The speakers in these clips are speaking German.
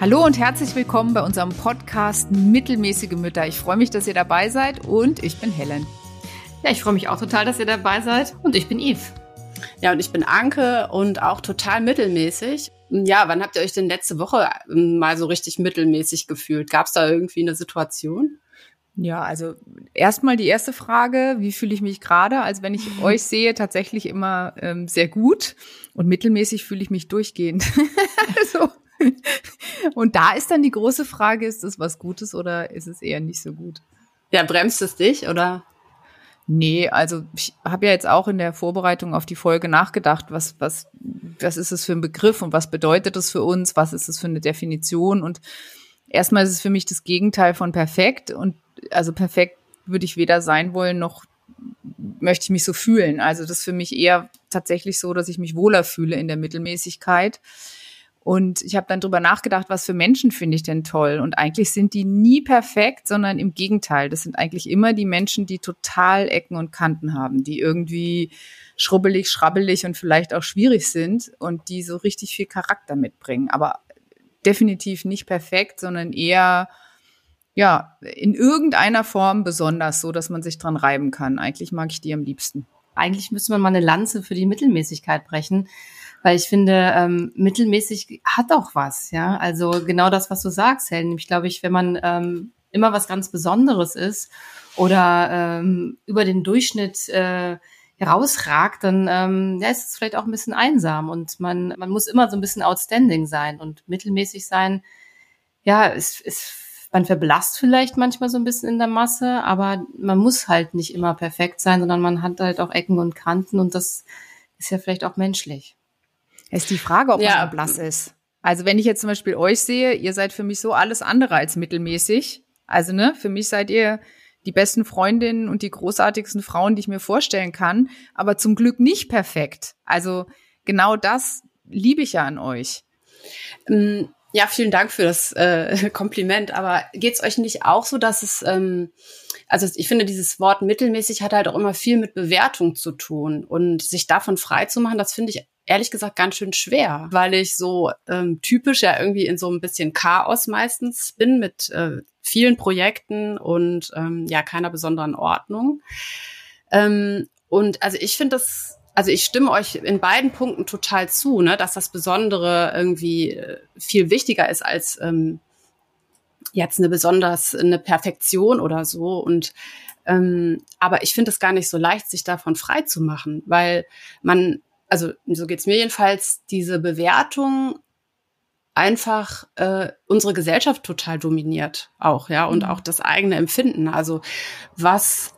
Hallo und herzlich willkommen bei unserem Podcast Mittelmäßige Mütter. Ich freue mich, dass ihr dabei seid und ich bin Helen. Ja, ich freue mich auch total, dass ihr dabei seid und ich bin Yves. Ja, und ich bin Anke und auch total mittelmäßig. Ja, wann habt ihr euch denn letzte Woche ähm, mal so richtig mittelmäßig gefühlt? Gab es da irgendwie eine Situation? Ja, also erstmal die erste Frage, wie fühle ich mich gerade? Also wenn ich euch sehe, tatsächlich immer ähm, sehr gut und mittelmäßig fühle ich mich durchgehend. also, und da ist dann die große Frage, ist es was Gutes oder ist es eher nicht so gut? Ja, bremst es dich oder? Nee, also ich habe ja jetzt auch in der Vorbereitung auf die Folge nachgedacht, was, was, was ist es für ein Begriff und was bedeutet es für uns, was ist es für eine Definition und erstmal ist es für mich das Gegenteil von perfekt und also perfekt würde ich weder sein wollen, noch möchte ich mich so fühlen. Also das ist für mich eher tatsächlich so, dass ich mich wohler fühle in der Mittelmäßigkeit. Und ich habe dann drüber nachgedacht, was für Menschen finde ich denn toll? Und eigentlich sind die nie perfekt, sondern im Gegenteil. Das sind eigentlich immer die Menschen, die total Ecken und Kanten haben, die irgendwie schrubbelig, schrabbelig und vielleicht auch schwierig sind und die so richtig viel Charakter mitbringen. Aber definitiv nicht perfekt, sondern eher ja, in irgendeiner Form besonders, so dass man sich dran reiben kann. Eigentlich mag ich die am liebsten. Eigentlich müsste man mal eine Lanze für die Mittelmäßigkeit brechen, weil ich finde, ähm, mittelmäßig hat auch was, ja. Also genau das, was du sagst, Helen. Ich glaube, ich, wenn man ähm, immer was ganz Besonderes ist oder ähm, über den Durchschnitt äh, herausragt, dann ähm, ja, ist es vielleicht auch ein bisschen einsam und man, man muss immer so ein bisschen outstanding sein und mittelmäßig sein. Ja, ist, ist man verblasst vielleicht manchmal so ein bisschen in der Masse, aber man muss halt nicht immer perfekt sein, sondern man hat halt auch Ecken und Kanten und das ist ja vielleicht auch menschlich. Es ist die Frage, ob ja. man blass ist. Also wenn ich jetzt zum Beispiel euch sehe, ihr seid für mich so alles andere als mittelmäßig. Also ne, für mich seid ihr die besten Freundinnen und die großartigsten Frauen, die ich mir vorstellen kann, aber zum Glück nicht perfekt. Also genau das liebe ich ja an euch. Ähm, ja, vielen Dank für das äh, Kompliment. Aber geht's euch nicht auch so, dass es, ähm, also ich finde, dieses Wort mittelmäßig hat halt auch immer viel mit Bewertung zu tun. Und sich davon frei zu machen, das finde ich ehrlich gesagt ganz schön schwer, weil ich so ähm, typisch ja irgendwie in so ein bisschen Chaos meistens bin mit äh, vielen Projekten und ähm, ja keiner besonderen Ordnung. Ähm, und also ich finde das also ich stimme euch in beiden Punkten total zu, ne, dass das Besondere irgendwie äh, viel wichtiger ist als ähm, jetzt eine besonders eine Perfektion oder so. Und ähm, aber ich finde es gar nicht so leicht, sich davon frei zu machen, weil man, also so geht's mir jedenfalls, diese Bewertung einfach äh, unsere Gesellschaft total dominiert auch, ja, und mhm. auch das eigene Empfinden. Also was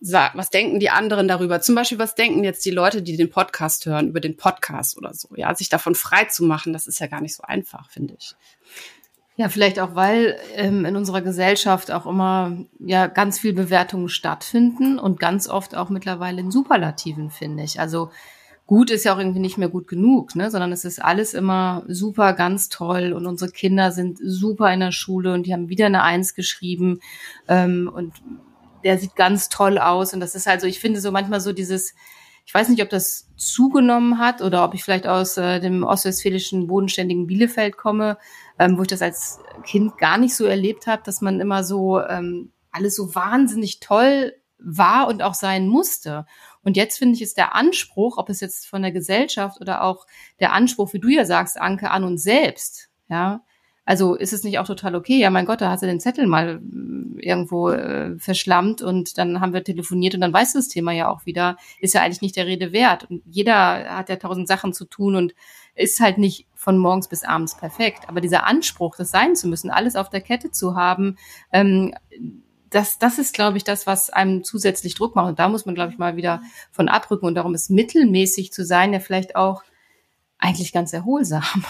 was denken die anderen darüber? Zum Beispiel, was denken jetzt die Leute, die den Podcast hören, über den Podcast oder so? Ja, sich davon frei zu machen, das ist ja gar nicht so einfach, finde ich. Ja, vielleicht auch, weil ähm, in unserer Gesellschaft auch immer ja ganz viel Bewertungen stattfinden und ganz oft auch mittlerweile in Superlativen, finde ich. Also gut ist ja auch irgendwie nicht mehr gut genug, ne? sondern es ist alles immer super, ganz toll und unsere Kinder sind super in der Schule und die haben wieder eine Eins geschrieben ähm, und der sieht ganz toll aus. Und das ist halt so, ich finde so manchmal so dieses, ich weiß nicht, ob das zugenommen hat oder ob ich vielleicht aus äh, dem ostwestfälischen bodenständigen Bielefeld komme, ähm, wo ich das als Kind gar nicht so erlebt habe, dass man immer so ähm, alles so wahnsinnig toll war und auch sein musste. Und jetzt finde ich, ist der Anspruch, ob es jetzt von der Gesellschaft oder auch der Anspruch, wie du ja sagst, Anke, an uns selbst, ja, also ist es nicht auch total okay? Ja, mein Gott, da hast du den Zettel mal äh, irgendwo äh, verschlammt und dann haben wir telefoniert und dann weißt du das Thema ja auch wieder. Ist ja eigentlich nicht der Rede wert. Und jeder hat ja tausend Sachen zu tun und ist halt nicht von morgens bis abends perfekt. Aber dieser Anspruch, das sein zu müssen, alles auf der Kette zu haben, ähm, das, das ist, glaube ich, das, was einem zusätzlich Druck macht. Und da muss man, glaube ich, mal wieder von abrücken. Und darum ist mittelmäßig zu sein ja vielleicht auch eigentlich ganz erholsam.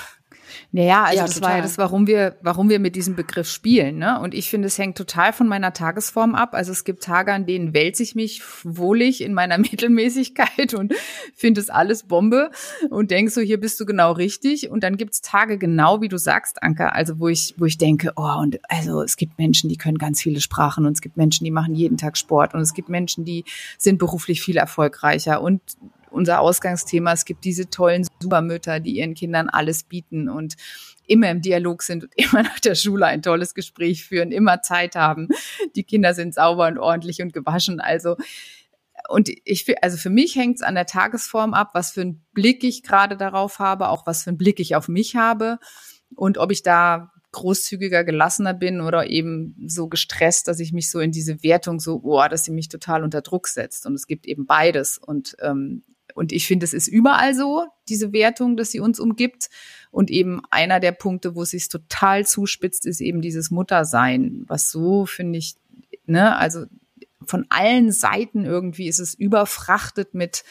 Naja, also ja, das total. war ja das, warum wir, warum wir mit diesem Begriff spielen. Ne? Und ich finde, es hängt total von meiner Tagesform ab. Also es gibt Tage, an denen wälze ich mich wohlig in meiner Mittelmäßigkeit und finde es alles Bombe und denk so, hier bist du genau richtig. Und dann gibt's Tage, genau wie du sagst, Anka, also wo ich, wo ich denke, oh, und also es gibt Menschen, die können ganz viele Sprachen und es gibt Menschen, die machen jeden Tag Sport und es gibt Menschen, die sind beruflich viel erfolgreicher und unser Ausgangsthema, es gibt diese tollen Supermütter, die ihren Kindern alles bieten und immer im Dialog sind und immer nach der Schule ein tolles Gespräch führen, immer Zeit haben. Die Kinder sind sauber und ordentlich und gewaschen. Also und ich also für mich hängt es an der Tagesform ab, was für einen Blick ich gerade darauf habe, auch was für einen Blick ich auf mich habe und ob ich da großzügiger, gelassener bin oder eben so gestresst, dass ich mich so in diese Wertung so, boah, dass sie mich total unter Druck setzt. Und es gibt eben beides. Und, ähm, und ich finde, es ist überall so, diese Wertung, dass sie uns umgibt. Und eben einer der Punkte, wo es sich total zuspitzt, ist eben dieses Muttersein, was so, finde ich, ne, also von allen Seiten irgendwie ist es überfrachtet mit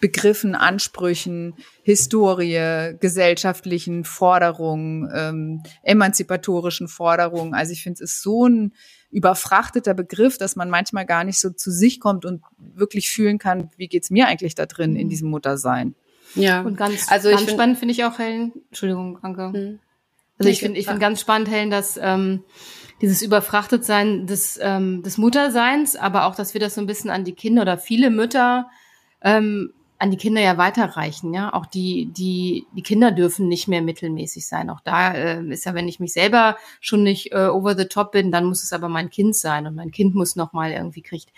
Begriffen, Ansprüchen, Historie, gesellschaftlichen Forderungen, ähm, emanzipatorischen Forderungen. Also ich finde, es ist so ein überfrachteter Begriff, dass man manchmal gar nicht so zu sich kommt und wirklich fühlen kann, wie geht's mir eigentlich da drin in mhm. diesem Muttersein. Ja. Und ganz, also ganz find, spannend finde ich auch, Helen, Entschuldigung, Anke. Hm. Also ich finde ich finde ganz spannend, Helen, dass ähm, dieses Überfrachtetsein des, ähm, des Mutterseins, aber auch, dass wir das so ein bisschen an die Kinder oder viele Mütter ähm, an die Kinder ja weiterreichen, ja. Auch die, die, die Kinder dürfen nicht mehr mittelmäßig sein. Auch da äh, ist ja, wenn ich mich selber schon nicht äh, over the top bin, dann muss es aber mein Kind sein und mein Kind muss nochmal irgendwie kriegt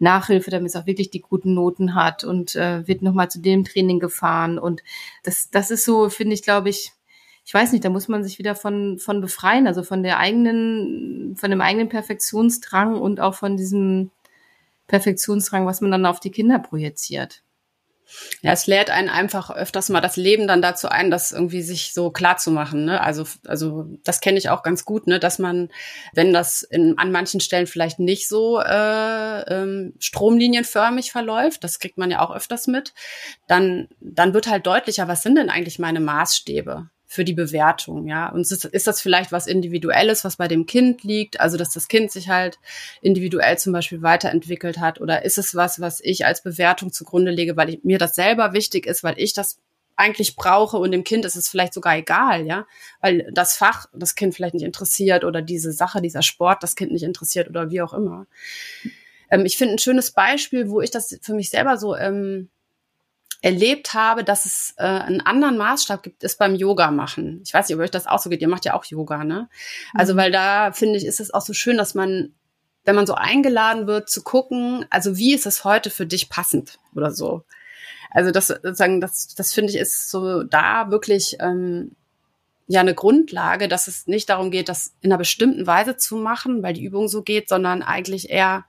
Nachhilfe, damit es auch wirklich die guten Noten hat und äh, wird nochmal zu dem Training gefahren. Und das, das ist so, finde ich, glaube ich, ich weiß nicht, da muss man sich wieder von, von befreien, also von der eigenen, von dem eigenen Perfektionsdrang und auch von diesem Perfektionsdrang, was man dann auf die Kinder projiziert. Ja, es lädt einen einfach öfters mal das Leben dann dazu ein, das irgendwie sich so klar zu machen. Ne? Also, also das kenne ich auch ganz gut, ne? dass man, wenn das in, an manchen Stellen vielleicht nicht so äh, ähm, stromlinienförmig verläuft, das kriegt man ja auch öfters mit, dann, dann wird halt deutlicher, was sind denn eigentlich meine Maßstäbe? Für die Bewertung, ja. Und ist, ist das vielleicht was Individuelles, was bei dem Kind liegt, also dass das Kind sich halt individuell zum Beispiel weiterentwickelt hat, oder ist es was, was ich als Bewertung zugrunde lege, weil ich, mir das selber wichtig ist, weil ich das eigentlich brauche und dem Kind ist es vielleicht sogar egal, ja, weil das Fach das Kind vielleicht nicht interessiert oder diese Sache, dieser Sport das Kind nicht interessiert oder wie auch immer. Ähm, ich finde ein schönes Beispiel, wo ich das für mich selber so ähm, erlebt habe, dass es äh, einen anderen Maßstab gibt, ist beim Yoga machen. Ich weiß nicht, ob euch das auch so geht. Ihr macht ja auch Yoga, ne? Also, mhm. weil da finde ich, ist es auch so schön, dass man, wenn man so eingeladen wird, zu gucken, also wie ist es heute für dich passend oder so. Also das sozusagen, das, das finde ich ist so da wirklich ähm, ja eine Grundlage, dass es nicht darum geht, das in einer bestimmten Weise zu machen, weil die Übung so geht, sondern eigentlich eher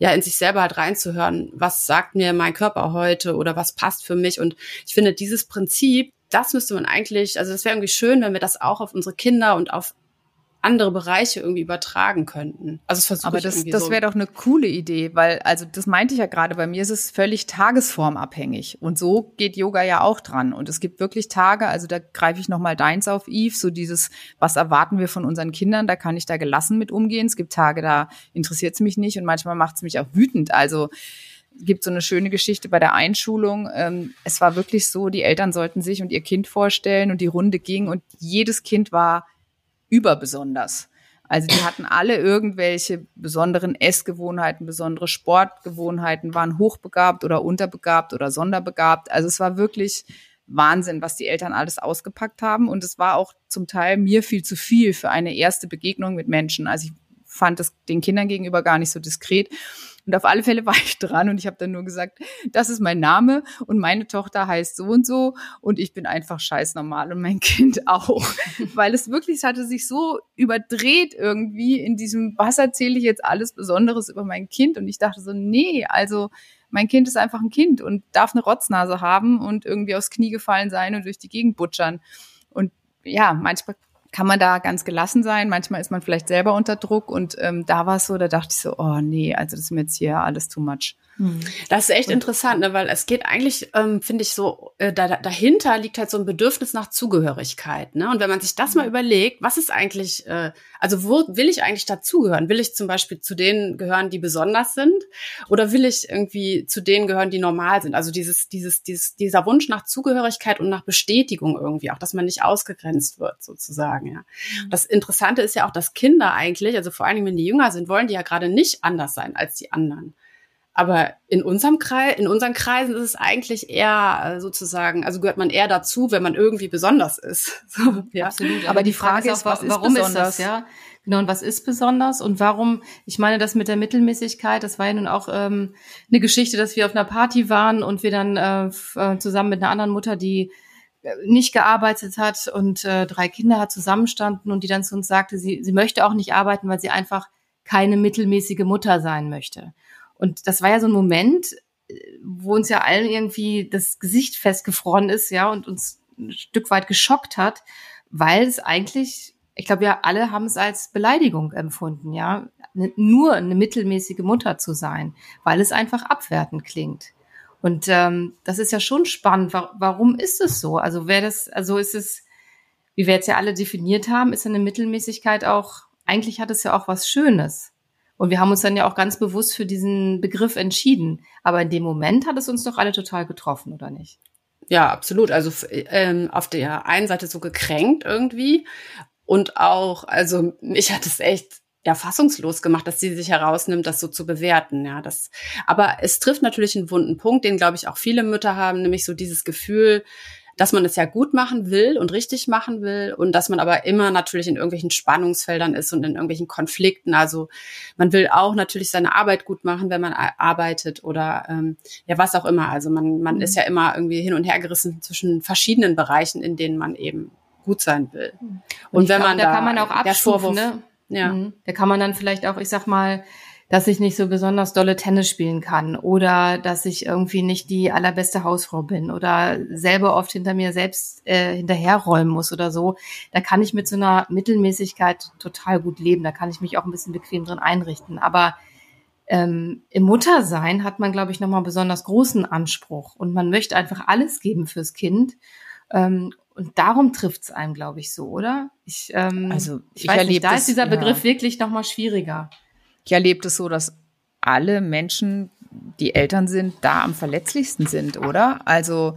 ja in sich selber halt reinzuhören, was sagt mir mein Körper heute oder was passt für mich. Und ich finde, dieses Prinzip, das müsste man eigentlich, also das wäre irgendwie schön, wenn wir das auch auf unsere Kinder und auf andere Bereiche irgendwie übertragen könnten. Also das versuche Aber das, das wäre doch eine coole Idee, weil, also das meinte ich ja gerade, bei mir ist es völlig tagesformabhängig. Und so geht Yoga ja auch dran. Und es gibt wirklich Tage, also da greife ich nochmal deins auf, Eve, so dieses, was erwarten wir von unseren Kindern, da kann ich da gelassen mit umgehen. Es gibt Tage, da interessiert es mich nicht und manchmal macht es mich auch wütend. Also gibt so eine schöne Geschichte bei der Einschulung. Ähm, es war wirklich so, die Eltern sollten sich und ihr Kind vorstellen und die Runde ging und jedes Kind war überbesonders. Also die hatten alle irgendwelche besonderen Essgewohnheiten, besondere Sportgewohnheiten, waren hochbegabt oder unterbegabt oder sonderbegabt. Also es war wirklich Wahnsinn, was die Eltern alles ausgepackt haben. Und es war auch zum Teil mir viel zu viel für eine erste Begegnung mit Menschen. Also ich fand das den Kindern gegenüber gar nicht so diskret. Und auf alle Fälle war ich dran und ich habe dann nur gesagt, das ist mein Name und meine Tochter heißt so und so und ich bin einfach scheiß normal und mein Kind auch. Weil es wirklich, es hatte sich so überdreht irgendwie in diesem, was erzähle ich jetzt alles Besonderes über mein Kind? Und ich dachte so, nee, also mein Kind ist einfach ein Kind und darf eine Rotznase haben und irgendwie aufs Knie gefallen sein und durch die Gegend butschern. Und ja, manchmal kann man da ganz gelassen sein. Manchmal ist man vielleicht selber unter Druck und ähm, da war es so, da dachte ich so, oh nee, also das ist mir jetzt hier alles too much. Hm. Das ist echt und, interessant, ne? weil es geht eigentlich, ähm, finde ich so, äh, da, dahinter liegt halt so ein Bedürfnis nach Zugehörigkeit. Ne? Und wenn man sich das mal überlegt, was ist eigentlich, äh, also wo will ich eigentlich dazugehören? Will ich zum Beispiel zu denen gehören, die besonders sind? Oder will ich irgendwie zu denen gehören, die normal sind? Also dieses, dieses, dieses, dieser Wunsch nach Zugehörigkeit und nach Bestätigung irgendwie, auch dass man nicht ausgegrenzt wird, sozusagen. Ja. Mhm. Das Interessante ist ja auch, dass Kinder eigentlich, also vor allen Dingen, wenn die jünger sind, wollen die ja gerade nicht anders sein als die anderen. Aber in unserem Kreis, in unseren Kreisen ist es eigentlich eher äh, sozusagen, also gehört man eher dazu, wenn man irgendwie besonders ist. So, ja. Absolut. Aber, Aber die Frage, Frage ist, auch, was warum ist, besonders? ist das, ja? Genau, und was ist besonders und warum, ich meine, das mit der Mittelmäßigkeit, das war ja nun auch ähm, eine Geschichte, dass wir auf einer Party waren und wir dann äh, äh zusammen mit einer anderen Mutter, die äh, nicht gearbeitet hat und äh, drei Kinder hat, zusammenstanden und die dann zu uns sagte, sie, sie möchte auch nicht arbeiten, weil sie einfach keine mittelmäßige Mutter sein möchte. Und das war ja so ein Moment, äh, wo uns ja allen irgendwie das Gesicht festgefroren ist, ja, und uns ein Stück weit geschockt hat, weil es eigentlich ich glaube, wir alle haben es als Beleidigung empfunden, ja, nur eine mittelmäßige Mutter zu sein, weil es einfach abwertend klingt. Und ähm, das ist ja schon spannend. Warum ist es so? Also wer das, also ist es, wie wir jetzt ja alle definiert haben, ist eine Mittelmäßigkeit auch, eigentlich hat es ja auch was Schönes. Und wir haben uns dann ja auch ganz bewusst für diesen Begriff entschieden. Aber in dem Moment hat es uns doch alle total getroffen, oder nicht? Ja, absolut. Also ähm, auf der einen Seite so gekränkt irgendwie und auch, also mich hat es echt ja fassungslos gemacht, dass sie sich herausnimmt, das so zu bewerten. Ja, das. Aber es trifft natürlich einen wunden Punkt, den glaube ich auch viele Mütter haben, nämlich so dieses Gefühl, dass man es ja gut machen will und richtig machen will und dass man aber immer natürlich in irgendwelchen Spannungsfeldern ist und in irgendwelchen Konflikten. Also man will auch natürlich seine Arbeit gut machen, wenn man arbeitet oder ähm, ja was auch immer. Also man man mhm. ist ja immer irgendwie hin und her gerissen zwischen verschiedenen Bereichen, in denen man eben gut sein will. Und, und wenn glaub, man da, da kann man auch abstufen, ne? Ja. Mhm. Da kann man dann vielleicht auch, ich sag mal, dass ich nicht so besonders dolle Tennis spielen kann oder dass ich irgendwie nicht die allerbeste Hausfrau bin oder selber oft hinter mir selbst äh, hinterherräumen muss oder so. Da kann ich mit so einer Mittelmäßigkeit total gut leben. Da kann ich mich auch ein bisschen bequem drin einrichten. Aber ähm, im Muttersein hat man, glaube ich, nochmal besonders großen Anspruch und man möchte einfach alles geben fürs Kind. Ähm, und darum trifft es einem, glaube ich, so, oder? Ich, ähm, also ich, ich weiß nicht, da ist dieser Begriff ja. wirklich noch mal schwieriger. Ich erlebe es so, dass alle Menschen, die Eltern sind, da am verletzlichsten sind, oder? Also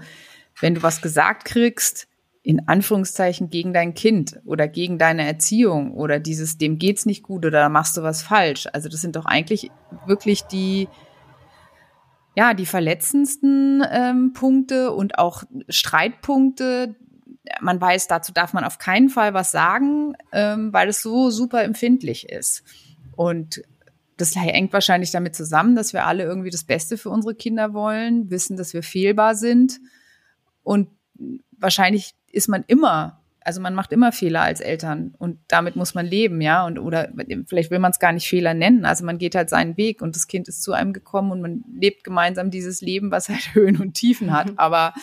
wenn du was gesagt kriegst, in Anführungszeichen gegen dein Kind oder gegen deine Erziehung oder dieses, dem geht's nicht gut oder da machst du was falsch. Also das sind doch eigentlich wirklich die, ja, die verletzendsten ähm, Punkte und auch Streitpunkte, man weiß, dazu darf man auf keinen Fall was sagen, ähm, weil es so super empfindlich ist. Und das hängt wahrscheinlich damit zusammen, dass wir alle irgendwie das Beste für unsere Kinder wollen, wissen, dass wir fehlbar sind. Und wahrscheinlich ist man immer, also man macht immer Fehler als Eltern und damit muss man leben, ja. Und oder vielleicht will man es gar nicht Fehler nennen. Also man geht halt seinen Weg und das Kind ist zu einem gekommen und man lebt gemeinsam dieses Leben, was halt Höhen und Tiefen hat. Aber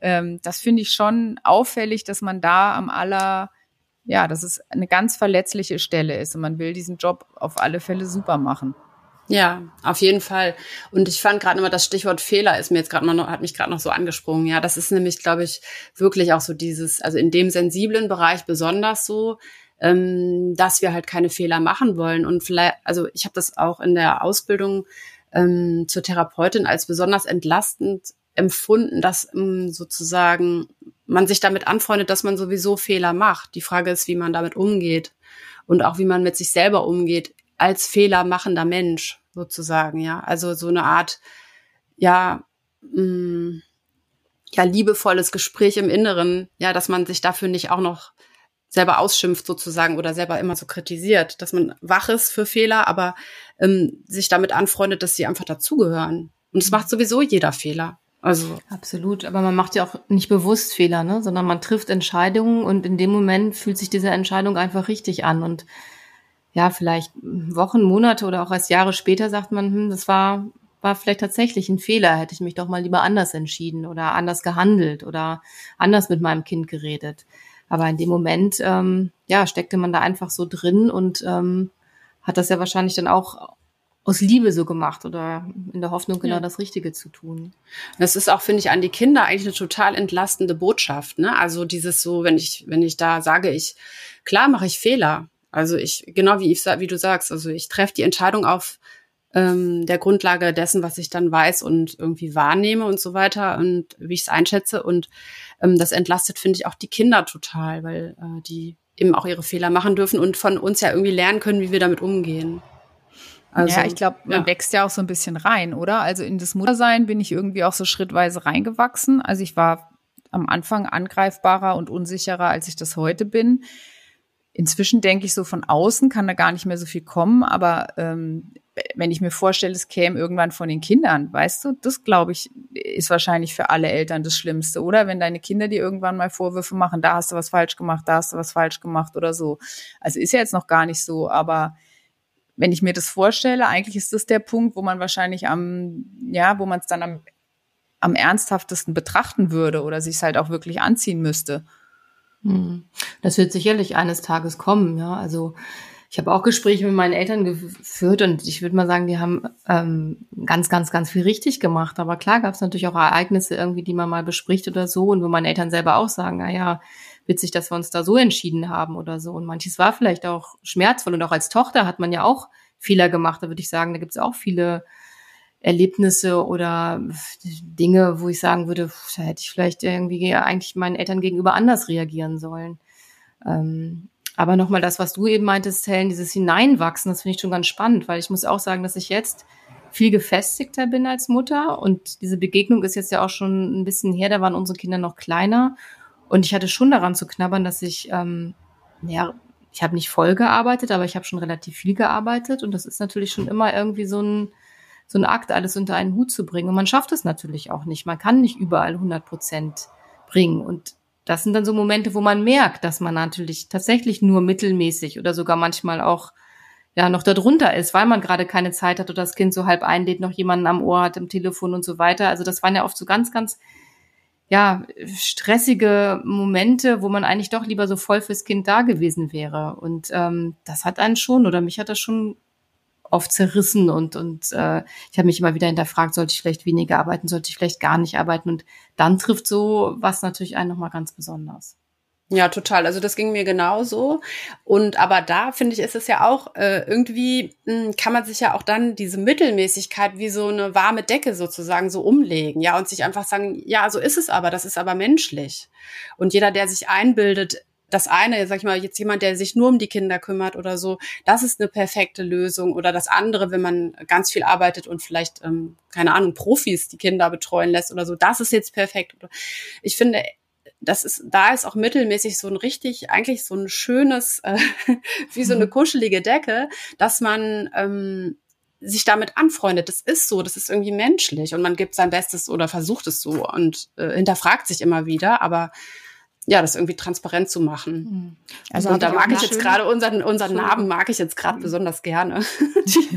ähm, das finde ich schon auffällig, dass man da am aller, ja, dass es eine ganz verletzliche Stelle ist und man will diesen Job auf alle Fälle super machen. Ja, auf jeden Fall. Und ich fand gerade immer das Stichwort Fehler ist mir jetzt gerade noch, hat mich gerade noch so angesprungen. Ja, das ist nämlich, glaube ich, wirklich auch so dieses, also in dem sensiblen Bereich besonders so, ähm, dass wir halt keine Fehler machen wollen. Und vielleicht, also ich habe das auch in der Ausbildung ähm, zur Therapeutin als besonders entlastend empfunden, dass ähm, sozusagen man sich damit anfreundet, dass man sowieso Fehler macht. Die Frage ist, wie man damit umgeht und auch wie man mit sich selber umgeht als fehlermachender Mensch sozusagen, ja. Also so eine Art, ja, mh, mm, ja, liebevolles Gespräch im Inneren, ja, dass man sich dafür nicht auch noch selber ausschimpft sozusagen oder selber immer so kritisiert, dass man wach ist für Fehler, aber ähm, sich damit anfreundet, dass sie einfach dazugehören. Und es macht sowieso jeder Fehler. Also absolut, aber man macht ja auch nicht bewusst Fehler, ne, sondern man trifft Entscheidungen und in dem Moment fühlt sich diese Entscheidung einfach richtig an. Und ja, vielleicht Wochen, Monate oder auch erst Jahre später sagt man, hm, das war war vielleicht tatsächlich ein Fehler, hätte ich mich doch mal lieber anders entschieden oder anders gehandelt oder anders mit meinem Kind geredet. Aber in dem Moment, ähm, ja, steckte man da einfach so drin und ähm, hat das ja wahrscheinlich dann auch aus Liebe so gemacht oder in der Hoffnung, genau ja. das Richtige zu tun. Das ist auch, finde ich, an die Kinder eigentlich eine total entlastende Botschaft. Ne? Also dieses so, wenn ich, wenn ich da sage, ich, klar mache ich Fehler. Also ich, genau wie ich, wie du sagst, also ich treffe die Entscheidung auf ähm, der Grundlage dessen, was ich dann weiß und irgendwie wahrnehme und so weiter und wie ich es einschätze. Und ähm, das entlastet, finde ich, auch die Kinder total, weil äh, die eben auch ihre Fehler machen dürfen und von uns ja irgendwie lernen können, wie wir damit umgehen. Also, ja, ich glaube, man ja. wächst ja auch so ein bisschen rein, oder? Also in das Muttersein bin ich irgendwie auch so schrittweise reingewachsen. Also ich war am Anfang angreifbarer und unsicherer, als ich das heute bin. Inzwischen denke ich so von außen kann da gar nicht mehr so viel kommen, aber ähm, wenn ich mir vorstelle, es käme irgendwann von den Kindern, weißt du, das glaube ich, ist wahrscheinlich für alle Eltern das Schlimmste, oder? Wenn deine Kinder dir irgendwann mal Vorwürfe machen, da hast du was falsch gemacht, da hast du was falsch gemacht oder so. Also ist ja jetzt noch gar nicht so, aber wenn ich mir das vorstelle, eigentlich ist das der Punkt, wo man wahrscheinlich am, ja, wo man es dann am, am ernsthaftesten betrachten würde oder sich halt auch wirklich anziehen müsste. Hm. Das wird sicherlich eines Tages kommen, ja. Also ich habe auch Gespräche mit meinen Eltern geführt und ich würde mal sagen, die haben ähm, ganz, ganz, ganz viel richtig gemacht. Aber klar gab es natürlich auch Ereignisse irgendwie, die man mal bespricht oder so und wo meine Eltern selber auch sagen, na ja, witzig, dass wir uns da so entschieden haben oder so. Und manches war vielleicht auch schmerzvoll und auch als Tochter hat man ja auch Fehler gemacht. Da würde ich sagen, da gibt es auch viele Erlebnisse oder Dinge, wo ich sagen würde, da hätte ich vielleicht irgendwie eigentlich meinen Eltern gegenüber anders reagieren sollen. Ähm, aber nochmal das, was du eben meintest, Helen, dieses Hineinwachsen, das finde ich schon ganz spannend, weil ich muss auch sagen, dass ich jetzt viel gefestigter bin als Mutter und diese Begegnung ist jetzt ja auch schon ein bisschen her, da waren unsere Kinder noch kleiner und ich hatte schon daran zu knabbern, dass ich, ähm, ja, ich habe nicht voll gearbeitet, aber ich habe schon relativ viel gearbeitet und das ist natürlich schon immer irgendwie so ein so ein Akt, alles unter einen Hut zu bringen. Und man schafft es natürlich auch nicht. Man kann nicht überall 100 Prozent bringen. Und das sind dann so Momente, wo man merkt, dass man natürlich tatsächlich nur mittelmäßig oder sogar manchmal auch ja noch darunter ist, weil man gerade keine Zeit hat oder das Kind so halb einlädt, noch jemanden am Ohr hat, im Telefon und so weiter. Also das waren ja oft so ganz, ganz ja, stressige Momente, wo man eigentlich doch lieber so voll fürs Kind da gewesen wäre. Und ähm, das hat einen schon, oder mich hat das schon oft zerrissen und, und äh, ich habe mich immer wieder hinterfragt, sollte ich vielleicht weniger arbeiten, sollte ich vielleicht gar nicht arbeiten und dann trifft so was natürlich einen nochmal ganz besonders. Ja, total. Also das ging mir genauso. Und aber da finde ich, ist es ja auch äh, irgendwie mh, hm, kann man sich ja auch dann diese Mittelmäßigkeit wie so eine warme Decke sozusagen so umlegen, ja, und sich einfach sagen, ja, so ist es aber, das ist aber menschlich. Und jeder, der sich einbildet, das eine, sag ich mal, jetzt jemand, der sich nur um die Kinder kümmert oder so, das ist eine perfekte Lösung. Oder das andere, wenn man ganz viel arbeitet und vielleicht, ähm, keine Ahnung, Profis die Kinder betreuen lässt oder so, das ist jetzt perfekt. Ich finde, das ist, da ist auch mittelmäßig so ein richtig, eigentlich so ein schönes, äh, wie so eine mhm. kuschelige Decke, dass man ähm, sich damit anfreundet. Das ist so, das ist irgendwie menschlich und man gibt sein Bestes oder versucht es so und äh, hinterfragt sich immer wieder, aber ja, das irgendwie transparent zu machen. Hm. Also und da mag ich jetzt gerade unseren, unseren Namen mag ich jetzt gerade besonders gerne.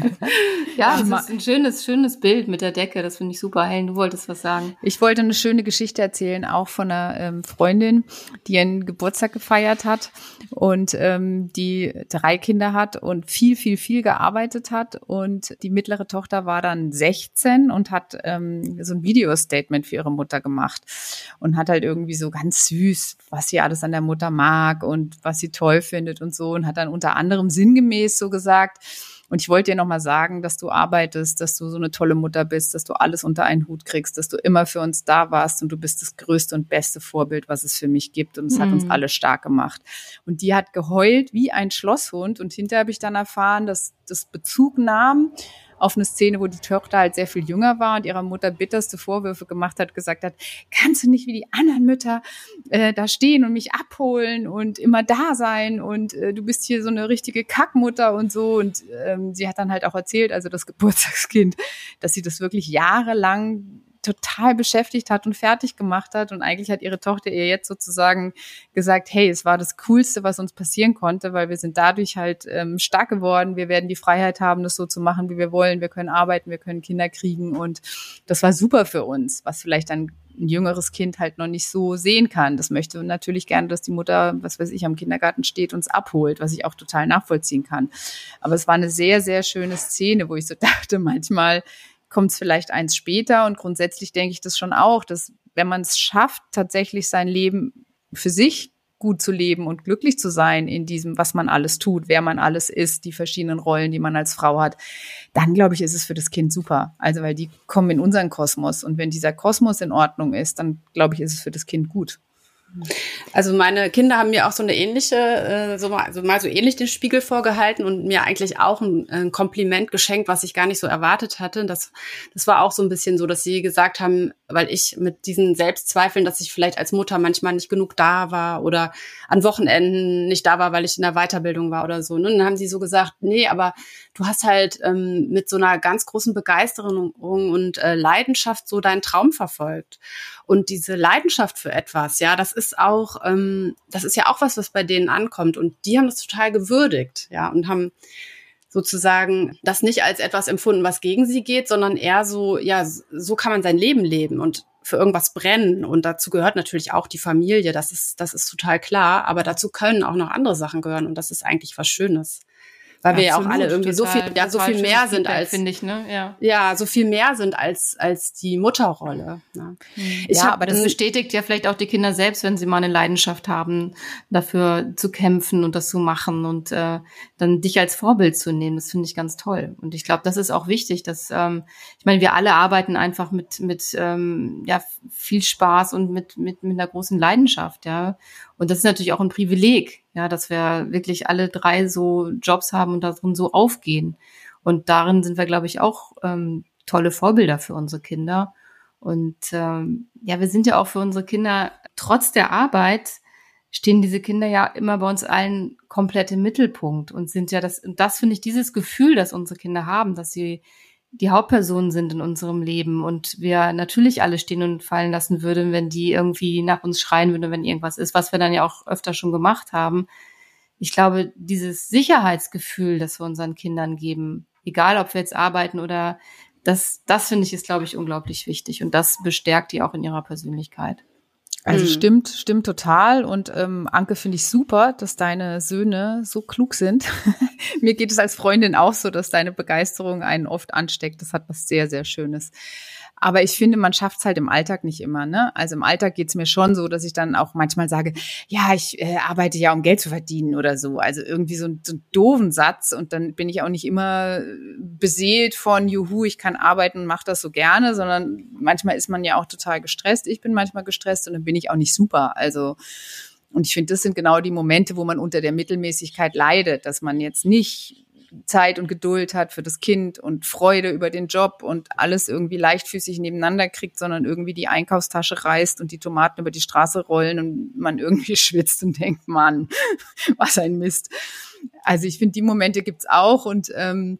ja, das ist ein schönes, schönes Bild mit der Decke. Das finde ich super. Helen, du wolltest was sagen. Ich wollte eine schöne Geschichte erzählen, auch von einer ähm, Freundin, die einen Geburtstag gefeiert hat und ähm, die drei Kinder hat und viel, viel, viel gearbeitet hat. Und die mittlere Tochter war dann 16 und hat ähm, so ein Video-Statement für ihre Mutter gemacht und hat halt irgendwie so ganz süß was sie alles an der Mutter mag und was sie toll findet und so und hat dann unter anderem sinngemäß so gesagt, und ich wollte dir nochmal sagen, dass du arbeitest, dass du so eine tolle Mutter bist, dass du alles unter einen Hut kriegst, dass du immer für uns da warst und du bist das größte und beste Vorbild, was es für mich gibt. Und es mhm. hat uns mhm. alle stark gemacht. Und die hat geheult wie ein Schlosshund. Und hinterher habe ich dann erfahren, dass das Bezug nahm auf eine Szene, wo die Tochter halt sehr viel jünger war und ihrer Mutter bitterste Vorwürfe gemacht hat, gesagt hat, kannst du nicht wie die anderen Mütter äh, da stehen und mich abholen und immer da sein und äh, du bist hier so eine richtige Kackmutter und so. Und ähm, sie hat dann halt auch erzählt, also das Geburtstagskind, dass sie das wirklich jahrelang total beschäftigt hat und fertig gemacht hat. Und eigentlich hat ihre Tochter ihr jetzt sozusagen gesagt, hey, es war das Coolste, was uns passieren konnte, weil wir sind dadurch halt ähm, stark geworden. Wir werden die Freiheit haben, das so zu machen, wie wir wollen. Wir können arbeiten, wir können Kinder kriegen. Und das war super für uns, was vielleicht dann ein jüngeres Kind halt noch nicht so sehen kann. Das möchte natürlich gerne, dass die Mutter, was weiß ich, am Kindergarten steht, uns abholt, was ich auch total nachvollziehen kann. Aber es war eine sehr, sehr schöne Szene, wo ich so dachte, manchmal kommt es vielleicht eins später. Und grundsätzlich denke ich das schon auch, dass wenn man es schafft, tatsächlich sein Leben für sich gut zu leben und glücklich zu sein in diesem, was man alles tut, wer man alles ist, die verschiedenen Rollen, die man als Frau hat, dann glaube ich, ist es für das Kind super. Also weil die kommen in unseren Kosmos und wenn dieser Kosmos in Ordnung ist, dann glaube ich, ist es für das Kind gut. Also meine Kinder haben mir auch so eine ähnliche, äh, so mal, also mal so ähnlich den Spiegel vorgehalten und mir eigentlich auch ein, ein, Kompliment geschenkt, was ich gar nicht so erwartet hatte. Das, das war auch so ein bisschen so, dass sie gesagt haben, weil ich mit diesen Selbstzweifeln, dass ich vielleicht als Mutter manchmal nicht genug da war oder an Wochenenden nicht da war, weil ich in der Weiterbildung war oder so. Ne? Und dann haben sie so gesagt, nee, aber du hast halt ähm, mit so einer ganz großen Begeisterung und äh, Leidenschaft so deinen Traum verfolgt. Und diese Leidenschaft für etwas, ja, das ist auch, ähm, das ist ja auch was, was bei denen ankommt. Und die haben das total gewürdigt, ja, und haben sozusagen das nicht als etwas empfunden, was gegen sie geht, sondern eher so, ja, so kann man sein Leben leben und für irgendwas brennen. Und dazu gehört natürlich auch die Familie, das ist, das ist total klar. Aber dazu können auch noch andere Sachen gehören und das ist eigentlich was Schönes weil wir ja auch alle irgendwie total, so viel, ja, so viel mehr sind als, finde ich, ne, ja. Ja, so viel mehr sind als, als die Mutterrolle. Ne? Mhm. Ich ja, hab, aber das bestätigt ja vielleicht auch die Kinder selbst, wenn sie mal eine Leidenschaft haben, dafür zu kämpfen und das zu machen und äh, dann dich als Vorbild zu nehmen. Das finde ich ganz toll. Und ich glaube, das ist auch wichtig, dass, ähm, ich meine, wir alle arbeiten einfach mit, mit ähm, ja, viel Spaß und mit, mit, mit einer großen Leidenschaft, ja. Und das ist natürlich auch ein Privileg, ja, dass wir wirklich alle drei so Jobs haben und darin so aufgehen. Und darin sind wir, glaube ich, auch ähm, tolle Vorbilder für unsere Kinder. Und ähm, ja, wir sind ja auch für unsere Kinder, trotz der Arbeit, stehen diese Kinder ja immer bei uns allen komplett im Mittelpunkt und sind ja das, und das finde ich, dieses Gefühl, das unsere Kinder haben, dass sie die Hauptpersonen sind in unserem Leben und wir natürlich alle stehen und fallen lassen würden, wenn die irgendwie nach uns schreien würden, wenn irgendwas ist, was wir dann ja auch öfter schon gemacht haben. Ich glaube, dieses Sicherheitsgefühl, das wir unseren Kindern geben, egal ob wir jetzt arbeiten oder das, das finde ich ist, glaube ich, unglaublich wichtig und das bestärkt die auch in ihrer Persönlichkeit. Also mhm. stimmt, stimmt total. Und ähm, Anke finde ich super, dass deine Söhne so klug sind. Mir geht es als Freundin auch so, dass deine Begeisterung einen oft ansteckt. Das hat was sehr, sehr Schönes. Aber ich finde, man schafft es halt im Alltag nicht immer. Ne? Also im Alltag geht es mir schon so, dass ich dann auch manchmal sage, ja, ich äh, arbeite ja, um Geld zu verdienen oder so. Also irgendwie so, so einen doofen Satz. Und dann bin ich auch nicht immer beseelt von, juhu, ich kann arbeiten und mache das so gerne, sondern manchmal ist man ja auch total gestresst. Ich bin manchmal gestresst und dann bin ich auch nicht super. Also und ich finde, das sind genau die Momente, wo man unter der Mittelmäßigkeit leidet, dass man jetzt nicht Zeit und Geduld hat für das Kind und Freude über den Job und alles irgendwie leichtfüßig nebeneinander kriegt, sondern irgendwie die Einkaufstasche reißt und die Tomaten über die Straße rollen und man irgendwie schwitzt und denkt, Mann, was ein Mist. Also ich finde, die Momente gibt's auch und ähm,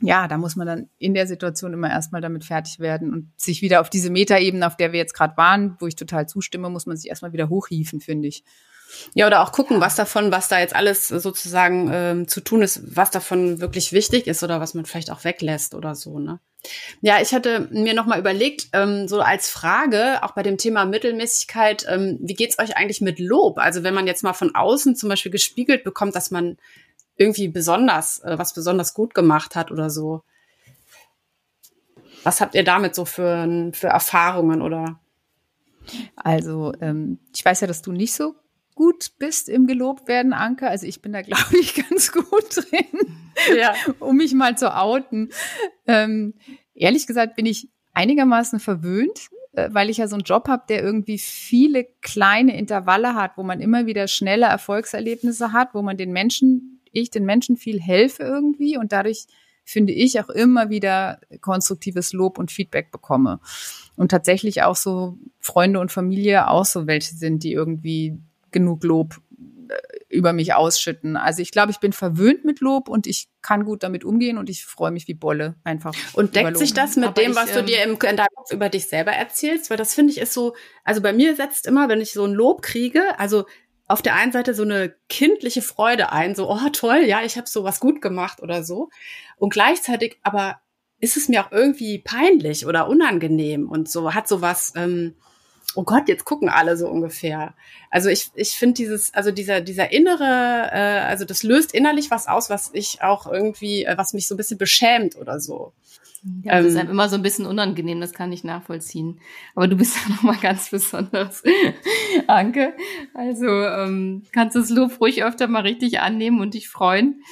ja, da muss man dann in der Situation immer erstmal damit fertig werden und sich wieder auf diese Metaebene, auf der wir jetzt gerade waren, wo ich total zustimme, muss man sich erstmal wieder hochhieven, finde ich. Ja, oder auch gucken, was davon, was da jetzt alles sozusagen ähm, zu tun ist, was davon wirklich wichtig ist oder was man vielleicht auch weglässt oder so, ne? Ja, ich hatte mir nochmal überlegt, ähm, so als Frage, auch bei dem Thema Mittelmäßigkeit, ähm, wie geht's euch eigentlich mit Lob? Also wenn man jetzt mal von außen zum Beispiel gespiegelt bekommt, dass man irgendwie besonders, äh, was besonders gut gemacht hat oder so. Was habt ihr damit so für, für Erfahrungen oder? Also, ähm, ich weiß ja, dass du nicht so gut bist im gelobt werden, Anke. Also ich bin da, glaube ich, ganz gut drin, ja. um mich mal zu outen. Ähm, ehrlich gesagt bin ich einigermaßen verwöhnt, äh, weil ich ja so einen Job habe, der irgendwie viele kleine Intervalle hat, wo man immer wieder schnelle Erfolgserlebnisse hat, wo man den Menschen, ich den Menschen viel helfe irgendwie und dadurch finde ich auch immer wieder konstruktives Lob und Feedback bekomme. Und tatsächlich auch so Freunde und Familie auch so welche sind, die irgendwie genug Lob äh, über mich ausschütten. Also ich glaube, ich bin verwöhnt mit Lob und ich kann gut damit umgehen und ich freue mich wie Bolle einfach. Und deckt sich das mit Aber dem, was ich, du ähm, dir im, in deinem Kopf über dich selber erzählst? Weil das finde ich ist so, also bei mir setzt immer, wenn ich so ein Lob kriege, also auf der einen Seite so eine kindliche Freude ein, so, oh toll, ja, ich habe so was gut gemacht oder so. Und gleichzeitig aber ist es mir auch irgendwie peinlich oder unangenehm und so, hat so was, ähm, oh Gott, jetzt gucken alle so ungefähr. Also ich, ich finde dieses, also dieser, dieser innere, äh, also das löst innerlich was aus, was ich auch irgendwie, äh, was mich so ein bisschen beschämt oder so. Ja, das ähm, ist einem immer so ein bisschen unangenehm, das kann ich nachvollziehen. Aber du bist ja nochmal ganz besonders, Anke. Also ähm, kannst das Lob ruhig öfter mal richtig annehmen und dich freuen.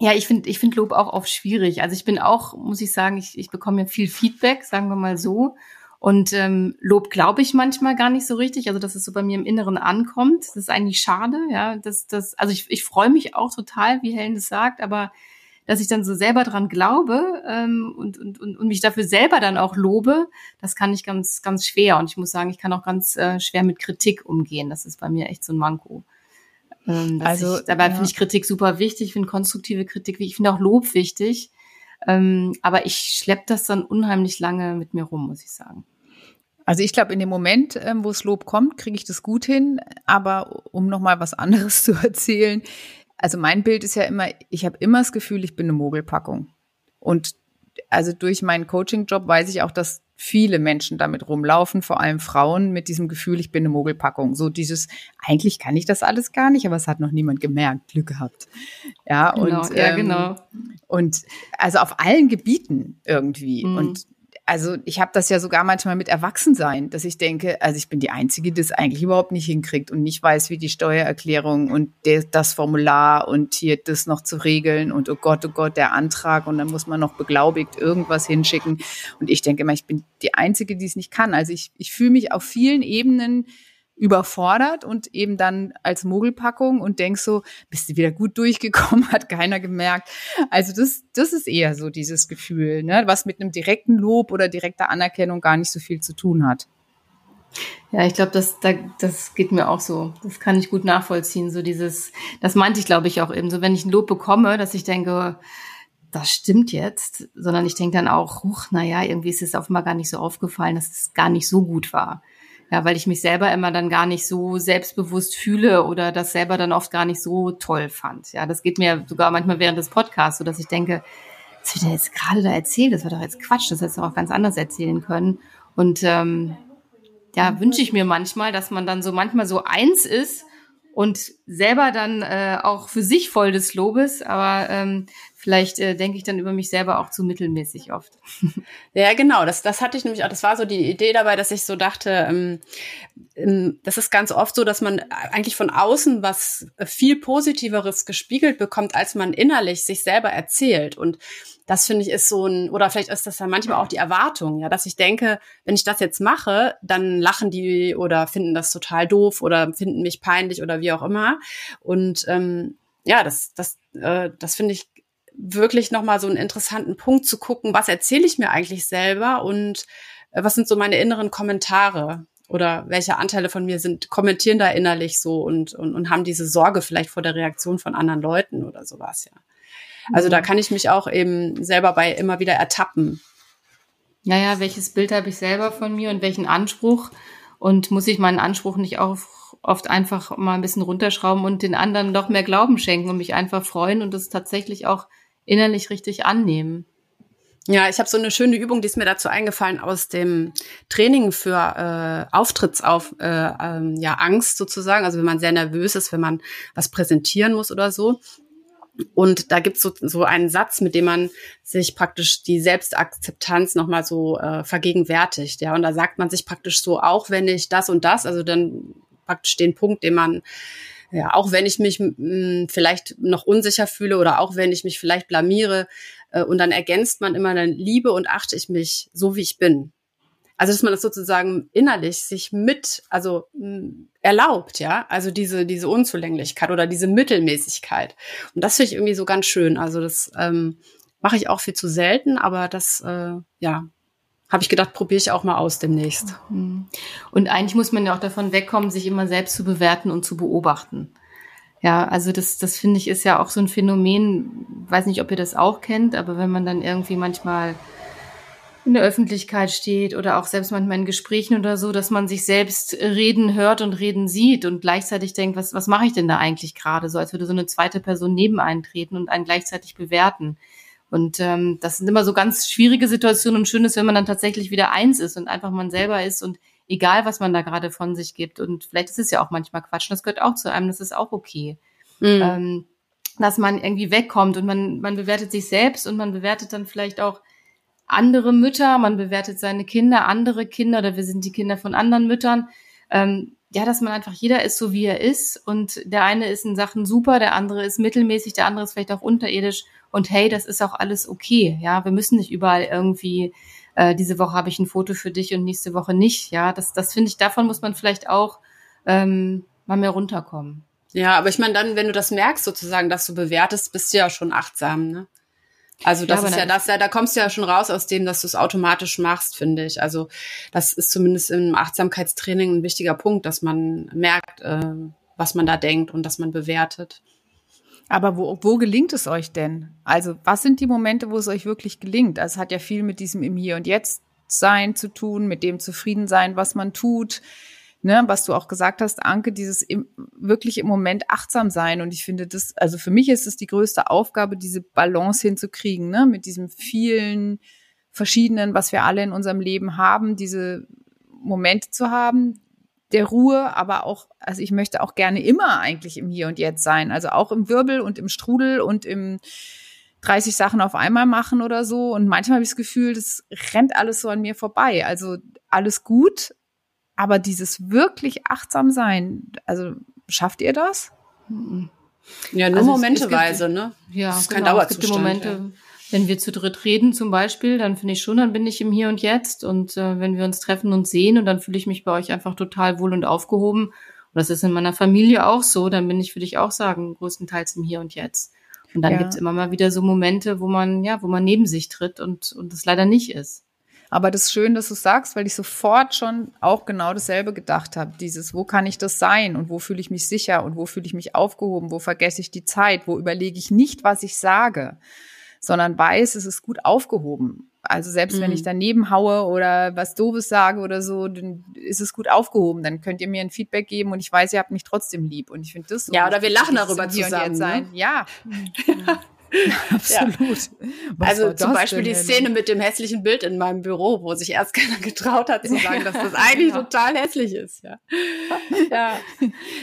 Ja, ich finde ich finde Lob auch oft schwierig. Also ich bin auch, muss ich sagen, ich, ich bekomme ja viel Feedback, sagen wir mal so. Und ähm, Lob glaube ich manchmal gar nicht so richtig, also dass es so bei mir im Inneren ankommt. Das ist eigentlich schade, ja. Das, das, also ich, ich freue mich auch total, wie Helen das sagt, aber dass ich dann so selber dran glaube ähm, und, und, und, und mich dafür selber dann auch lobe, das kann ich ganz, ganz schwer. Und ich muss sagen, ich kann auch ganz äh, schwer mit Kritik umgehen. Das ist bei mir echt so ein Manko. Ähm, also ich, dabei ja. finde ich Kritik super wichtig, finde konstruktive Kritik, ich finde auch Lob wichtig. Ähm, aber ich schleppe das dann unheimlich lange mit mir rum, muss ich sagen. Also ich glaube, in dem Moment, ähm, wo es Lob kommt, kriege ich das gut hin. Aber um noch mal was anderes zu erzählen, also mein Bild ist ja immer, ich habe immer das Gefühl, ich bin eine Mogelpackung. Und also durch meinen Coaching-Job weiß ich auch, dass viele Menschen damit rumlaufen, vor allem Frauen mit diesem Gefühl, ich bin eine Mogelpackung. So dieses, eigentlich kann ich das alles gar nicht, aber es hat noch niemand gemerkt, Glück gehabt. Ja, genau, und, ja, ähm, genau. Und also auf allen Gebieten irgendwie. Mhm. Und also ich habe das ja sogar manchmal mit Erwachsensein, dass ich denke, also ich bin die Einzige, die das eigentlich überhaupt nicht hinkriegt und nicht weiß, wie die Steuererklärung und der, das Formular und hier das noch zu regeln und oh Gott, oh Gott, der Antrag und dann muss man noch beglaubigt irgendwas hinschicken. Und ich denke immer, ich bin die Einzige, die es nicht kann. Also ich, ich fühle mich auf vielen Ebenen überfordert und eben dann als Mogelpackung und denkst so, bist du wieder gut durchgekommen, hat keiner gemerkt. Also das, das ist eher so dieses Gefühl, ne, was mit einem direkten Lob oder direkter Anerkennung gar nicht so viel zu tun hat. Ja, ich glaube, das, da, das geht mir auch so. Das kann ich gut nachvollziehen. So dieses, das meinte ich, glaube ich, auch eben so, wenn ich ein Lob bekomme, dass ich denke, das stimmt jetzt, sondern ich denke dann auch, huch, naja, irgendwie ist es offenbar gar nicht so aufgefallen, dass es gar nicht so gut war. Ja, weil ich mich selber immer dann gar nicht so selbstbewusst fühle oder das selber dann oft gar nicht so toll fand. Ja, das geht mir sogar manchmal während des Podcasts, so dass ich denke, was wird er jetzt gerade da erzählt? Das war doch jetzt Quatsch, das hättest du auch ganz anders erzählen können. Und ähm, ja, wünsche ich mir manchmal, dass man dann so manchmal so eins ist und selber dann äh, auch für sich voll des Lobes, aber ähm, vielleicht äh, denke ich dann über mich selber auch zu mittelmäßig oft. Ja, genau, das, das hatte ich nämlich auch, das war so die Idee dabei, dass ich so dachte, ähm, ähm, das ist ganz oft so, dass man eigentlich von außen was viel Positiveres gespiegelt bekommt, als man innerlich sich selber erzählt. Und das finde ich ist so ein, oder vielleicht ist das ja manchmal auch die Erwartung, ja, dass ich denke, wenn ich das jetzt mache, dann lachen die oder finden das total doof oder finden mich peinlich oder wie auch immer. Und ähm, ja, das, das, äh, das finde ich wirklich nochmal so einen interessanten Punkt zu gucken, was erzähle ich mir eigentlich selber und äh, was sind so meine inneren Kommentare oder welche Anteile von mir sind, kommentieren da innerlich so und, und, und haben diese Sorge vielleicht vor der Reaktion von anderen Leuten oder sowas, ja. Also da mhm. kann ich mich auch eben selber bei immer wieder ertappen. Naja, welches Bild habe ich selber von mir und welchen Anspruch? Und muss ich meinen Anspruch nicht auch oft einfach mal ein bisschen runterschrauben und den anderen noch mehr Glauben schenken und mich einfach freuen und das tatsächlich auch innerlich richtig annehmen? Ja, ich habe so eine schöne Übung, die ist mir dazu eingefallen aus dem Training für äh, Auftrittsauf, äh, ähm, ja Angst sozusagen. Also wenn man sehr nervös ist, wenn man was präsentieren muss oder so. Und da gibt's so, so einen Satz, mit dem man sich praktisch die Selbstakzeptanz nochmal so äh, vergegenwärtigt. Ja, und da sagt man sich praktisch so, auch wenn ich das und das, also dann praktisch den Punkt, den man ja, auch wenn ich mich mh, vielleicht noch unsicher fühle oder auch wenn ich mich vielleicht blamiere, äh, und dann ergänzt man immer dann liebe und achte ich mich so, wie ich bin. Also, dass man das sozusagen innerlich sich mit, also mh, erlaubt, ja, also diese, diese Unzulänglichkeit oder diese Mittelmäßigkeit. Und das finde ich irgendwie so ganz schön. Also, das ähm, mache ich auch viel zu selten, aber das, äh, ja, habe ich gedacht, probiere ich auch mal aus demnächst. Mhm. Und eigentlich muss man ja auch davon wegkommen, sich immer selbst zu bewerten und zu beobachten. Ja, also das, das finde ich ist ja auch so ein Phänomen, weiß nicht, ob ihr das auch kennt, aber wenn man dann irgendwie manchmal in der Öffentlichkeit steht oder auch selbst manchmal in Gesprächen oder so, dass man sich selbst reden hört und reden sieht und gleichzeitig denkt, was, was mache ich denn da eigentlich gerade? So als würde so eine zweite Person neben eintreten und einen gleichzeitig bewerten. Und ähm, das sind immer so ganz schwierige Situationen und schön ist, wenn man dann tatsächlich wieder eins ist und einfach man selber ist und egal, was man da gerade von sich gibt. Und vielleicht ist es ja auch manchmal Quatsch. Und das gehört auch zu einem, das ist auch okay. Mhm. Ähm, dass man irgendwie wegkommt und man, man bewertet sich selbst und man bewertet dann vielleicht auch andere Mütter, man bewertet seine Kinder, andere Kinder oder wir sind die Kinder von anderen Müttern. Ähm, ja, dass man einfach jeder ist so wie er ist und der eine ist in Sachen super, der andere ist mittelmäßig, der andere ist vielleicht auch unterirdisch und hey, das ist auch alles okay. Ja, wir müssen nicht überall irgendwie äh, diese Woche habe ich ein Foto für dich und nächste Woche nicht. Ja, das, das finde ich, davon muss man vielleicht auch ähm, mal mehr runterkommen. Ja, aber ich meine, dann, wenn du das merkst, sozusagen, dass du bewertest, bist du ja schon achtsam, ne? Also das ja, ist ja das, ja, da kommst du ja schon raus aus dem, dass du es automatisch machst, finde ich. Also das ist zumindest im Achtsamkeitstraining ein wichtiger Punkt, dass man merkt, äh, was man da denkt und dass man bewertet. Aber wo, wo gelingt es euch denn? Also was sind die Momente, wo es euch wirklich gelingt? Also es hat ja viel mit diesem im Hier und Jetzt sein zu tun, mit dem zufrieden sein, was man tut. Ne, was du auch gesagt hast, Anke, dieses im, wirklich im Moment achtsam sein. Und ich finde das, also für mich ist es die größte Aufgabe, diese Balance hinzukriegen, ne, mit diesem vielen verschiedenen, was wir alle in unserem Leben haben, diese Momente zu haben, der Ruhe, aber auch, also ich möchte auch gerne immer eigentlich im Hier und Jetzt sein. Also auch im Wirbel und im Strudel und im 30 Sachen auf einmal machen oder so. Und manchmal habe ich das Gefühl, das rennt alles so an mir vorbei. Also alles gut, aber dieses wirklich achtsam sein, also schafft ihr das? Ja, nur also momenteweise, gibt, ne? Ja, das ist genau, kein Dauerzustand. Es gibt Momente, ja. wenn wir zu dritt reden zum Beispiel, dann finde ich schon, dann bin ich im Hier und Jetzt. Und äh, wenn wir uns treffen und sehen und dann fühle ich mich bei euch einfach total wohl und aufgehoben. Und das ist in meiner Familie auch so, dann bin ich, würde ich auch sagen, größtenteils im Hier und Jetzt. Und dann ja. gibt's immer mal wieder so Momente, wo man, ja, wo man neben sich tritt und, und das leider nicht ist. Aber das ist schön, dass du sagst, weil ich sofort schon auch genau dasselbe gedacht habe. Dieses, wo kann ich das sein und wo fühle ich mich sicher und wo fühle ich mich aufgehoben, wo vergesse ich die Zeit, wo überlege ich nicht, was ich sage, sondern weiß, es ist gut aufgehoben. Also selbst mhm. wenn ich mhm. daneben haue oder was Doofes sage oder so, dann ist es gut aufgehoben. Dann könnt ihr mir ein Feedback geben und ich weiß, ihr habt mich trotzdem lieb. Und ich finde das so. Ja, oder wir lachen darüber zusammen. Ne? Ja. Absolut. Ja. Also zum Beispiel die Szene mit dem hässlichen Bild in meinem Büro, wo sich erst keiner getraut hat zu sagen, dass das eigentlich ja. total hässlich ist. Ja, ja.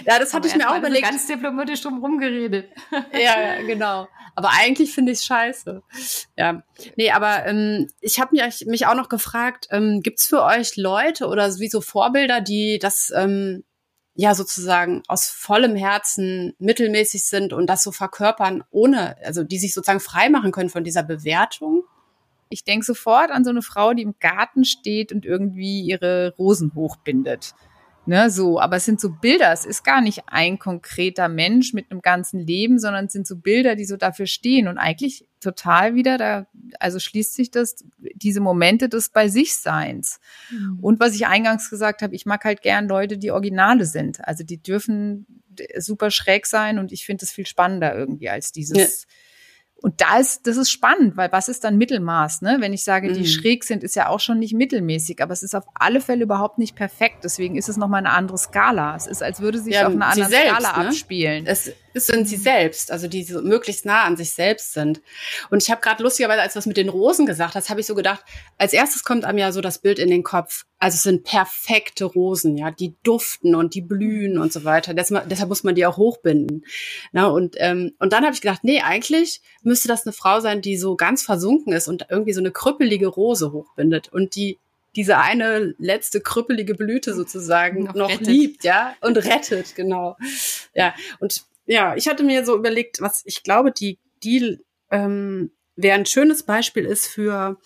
ja das hatte ich mir auch überlegt. Ganz diplomatisch drum rumgeredet. ja, ja, genau. Aber eigentlich finde ich es scheiße. Ja, nee, aber ähm, ich habe mich, mich auch noch gefragt, ähm, gibt es für euch Leute oder wie so Vorbilder, die das ähm, ja sozusagen aus vollem Herzen mittelmäßig sind und das so verkörpern, ohne, also die sich sozusagen frei machen können von dieser Bewertung? Ich denke sofort an so eine Frau, die im Garten steht und irgendwie ihre Rosen hochbindet. Ne, so, aber es sind so Bilder, es ist gar nicht ein konkreter Mensch mit einem ganzen Leben, sondern es sind so Bilder, die so dafür stehen und eigentlich total wieder da, also schließt sich das, diese Momente des bei sich Seins. Mhm. Und was ich eingangs gesagt habe, ich mag halt gern Leute, die Originale sind. Also die dürfen super schräg sein und ich finde es viel spannender irgendwie als dieses, ja und da ist, das ist spannend, weil was ist dann Mittelmaß? Ne? Wenn ich sage, die mhm. schräg sind, ist ja auch schon nicht mittelmäßig, aber es ist auf alle Fälle überhaupt nicht perfekt. Deswegen ist es nochmal eine andere Skala. Es ist, als würde sich ja, auf einer anderen selbst, Skala ne? abspielen. Es sind sie selbst, also die so möglichst nah an sich selbst sind. Und ich habe gerade lustigerweise, als du was mit den Rosen gesagt hast, habe ich so gedacht, als erstes kommt einem ja so das Bild in den Kopf. Also es sind perfekte Rosen, ja, die duften und die blühen und so weiter. Deshalb, deshalb muss man die auch hochbinden. Na, und, ähm, und dann habe ich gedacht, nee, eigentlich müsste das eine Frau sein, die so ganz versunken ist und irgendwie so eine krüppelige Rose hochbindet und die diese eine letzte krüppelige Blüte sozusagen noch, noch liebt, ja, und rettet, genau. Ja, und ja, ich hatte mir so überlegt, was ich glaube, die, die ähm, wäre ein schönes Beispiel ist für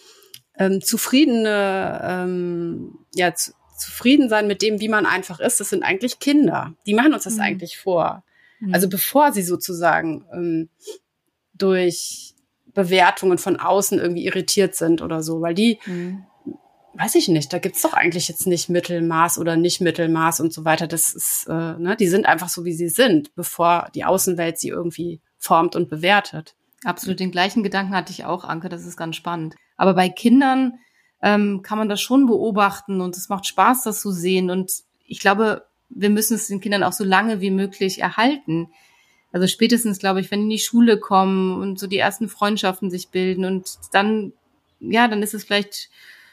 ähm, zufriedene, ähm, ja, zu, zufrieden sein mit dem, wie man einfach ist. Das sind eigentlich Kinder. Die machen uns das mhm. eigentlich vor. Mhm. Also bevor sie sozusagen ähm, durch Bewertungen von außen irgendwie irritiert sind oder so, weil die mhm weiß ich nicht, da gibt's doch eigentlich jetzt nicht Mittelmaß oder nicht Mittelmaß und so weiter. Das ist, äh, ne, die sind einfach so, wie sie sind, bevor die Außenwelt sie irgendwie formt und bewertet. Absolut den gleichen Gedanken hatte ich auch, Anke, das ist ganz spannend. Aber bei Kindern ähm, kann man das schon beobachten und es macht Spaß, das zu sehen. Und ich glaube, wir müssen es den Kindern auch so lange wie möglich erhalten. Also spätestens, glaube ich, wenn die in die Schule kommen und so die ersten Freundschaften sich bilden und dann, ja, dann ist es vielleicht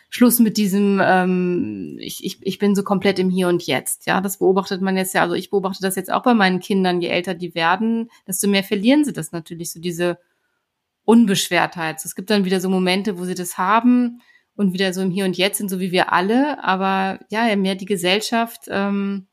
Schluss mit diesem, ähm, ich, ich, ich bin so komplett im Hier und Jetzt. Ja, das beobachtet man jetzt ja, also ich beobachte das jetzt auch bei meinen Kindern, je älter die werden, desto mehr verlieren sie das natürlich, so diese Unbeschwertheit. Es gibt dann wieder so Momente, wo sie das haben und wieder so im Hier und Jetzt sind, so wie wir alle. Aber ja, je mehr die Gesellschaft, ähm,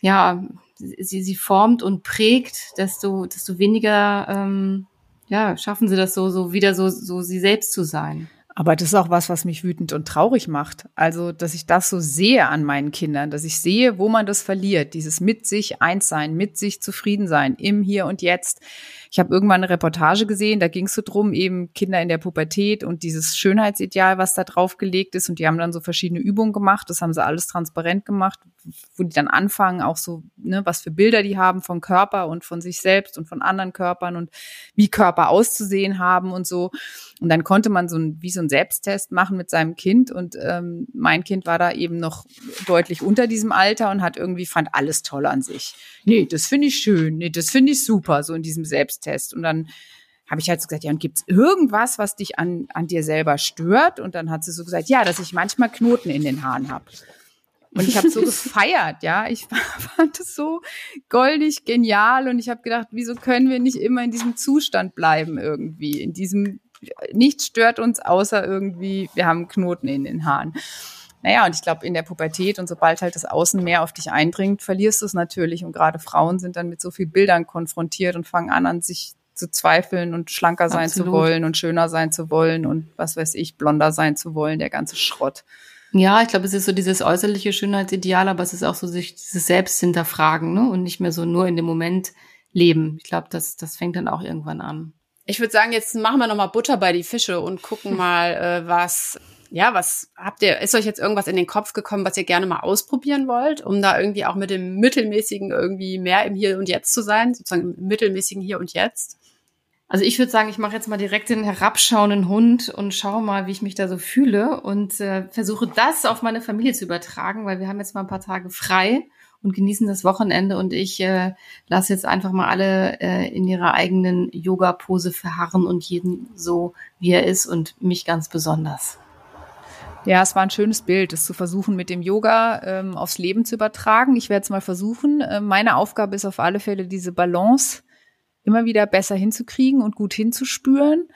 ja, sie, sie formt und prägt, desto, desto weniger, ähm, ja, schaffen sie das so, so wieder so, so sie selbst zu sein. Aber das ist auch was, was mich wütend und traurig macht. Also, dass ich das so sehe an meinen Kindern, dass ich sehe, wo man das verliert. Dieses mit sich eins sein, mit sich zufrieden sein, im Hier und Jetzt. Ich habe irgendwann eine Reportage gesehen, da ging es so drum, eben Kinder in der Pubertät und dieses Schönheitsideal, was da drauf gelegt ist. Und die haben dann so verschiedene Übungen gemacht. Das haben sie alles transparent gemacht, wo die dann anfangen, auch so, ne, was für Bilder die haben vom Körper und von sich selbst und von anderen Körpern und wie Körper auszusehen haben und so. Und dann konnte man so ein, wie so ein Selbsttest machen mit seinem Kind. Und ähm, mein Kind war da eben noch deutlich unter diesem Alter und hat irgendwie fand alles toll an sich. Nee, das finde ich schön. Nee, das finde ich super, so in diesem Selbsttest. Und dann habe ich halt so gesagt, ja, und gibt's irgendwas, was dich an, an dir selber stört? Und dann hat sie so gesagt, ja, dass ich manchmal Knoten in den Haaren habe. Und ich habe so gefeiert, ja. Ich fand es so goldig genial und ich habe gedacht, wieso können wir nicht immer in diesem Zustand bleiben irgendwie, in diesem nichts stört uns außer irgendwie, wir haben Knoten in den Haaren. Naja, und ich glaube, in der Pubertät und sobald halt das Außen mehr auf dich eindringt, verlierst du es natürlich. Und gerade Frauen sind dann mit so viel Bildern konfrontiert und fangen an, an sich zu zweifeln und schlanker sein Absolut. zu wollen und schöner sein zu wollen und was weiß ich, blonder sein zu wollen, der ganze Schrott. Ja, ich glaube, es ist so dieses äußerliche Schönheitsideal, aber es ist auch so sich dieses Selbst hinterfragen, ne? Und nicht mehr so nur in dem Moment leben. Ich glaube, das, das fängt dann auch irgendwann an. Ich würde sagen, jetzt machen wir nochmal Butter bei die Fische und gucken mal, äh, was, ja, was habt ihr, ist euch jetzt irgendwas in den Kopf gekommen, was ihr gerne mal ausprobieren wollt, um da irgendwie auch mit dem Mittelmäßigen irgendwie mehr im Hier und Jetzt zu sein, sozusagen im Mittelmäßigen Hier und Jetzt? Also ich würde sagen, ich mache jetzt mal direkt den herabschauenden Hund und schaue mal, wie ich mich da so fühle und äh, versuche das auf meine Familie zu übertragen, weil wir haben jetzt mal ein paar Tage frei und genießen das Wochenende und ich äh, lasse jetzt einfach mal alle äh, in ihrer eigenen Yoga-Pose verharren und jeden so, wie er ist und mich ganz besonders. Ja, es war ein schönes Bild, es zu versuchen, mit dem Yoga ähm, aufs Leben zu übertragen. Ich werde es mal versuchen. Äh, meine Aufgabe ist auf alle Fälle, diese Balance immer wieder besser hinzukriegen und gut hinzuspüren.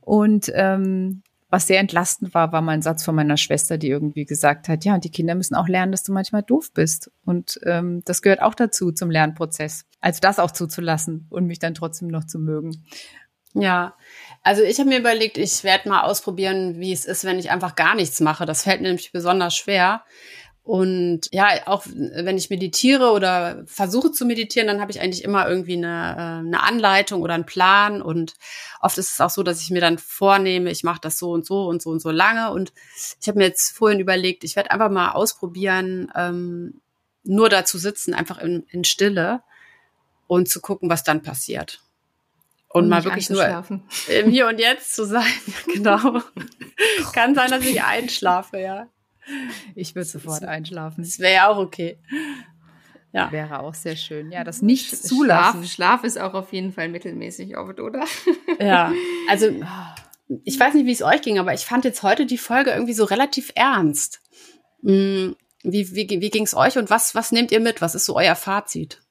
Und ähm, was sehr entlastend war, war mein Satz von meiner Schwester, die irgendwie gesagt hat, ja, und die Kinder müssen auch lernen, dass du manchmal doof bist. Und ähm, das gehört auch dazu zum Lernprozess. Also das auch zuzulassen und mich dann trotzdem noch zu mögen. Ja, also ich habe mir überlegt, ich werde mal ausprobieren, wie es ist, wenn ich einfach gar nichts mache. Das fällt mir nämlich besonders schwer. Und ja, auch wenn ich meditiere oder versuche zu meditieren, dann habe ich eigentlich immer irgendwie eine, äh, eine Anleitung oder einen Plan. Und oft ist es auch so, dass ich mir dann vornehme, ich mache das so und so und so und so lange. Und ich habe mir jetzt vorhin überlegt, ich werde einfach mal ausprobieren, ähm, nur da zu sitzen, einfach in, in Stille und zu gucken, was dann passiert. Und, und mal wirklich nur im Hier und Jetzt zu sein. genau. Kann sein, dass ich einschlafe, ja. Ich würde sofort einschlafen. Das wäre ja auch okay. Ja. Wäre auch sehr schön. Ja, das nicht zulassen. Schlaf, Schlaf ist auch auf jeden Fall mittelmäßig oft, oder? Ja, also ich weiß nicht, wie es euch ging, aber ich fand jetzt heute die Folge irgendwie so relativ ernst. Hm, wie, wie, wie ging es euch und was, was nehmt ihr mit? Was ist so euer Fazit?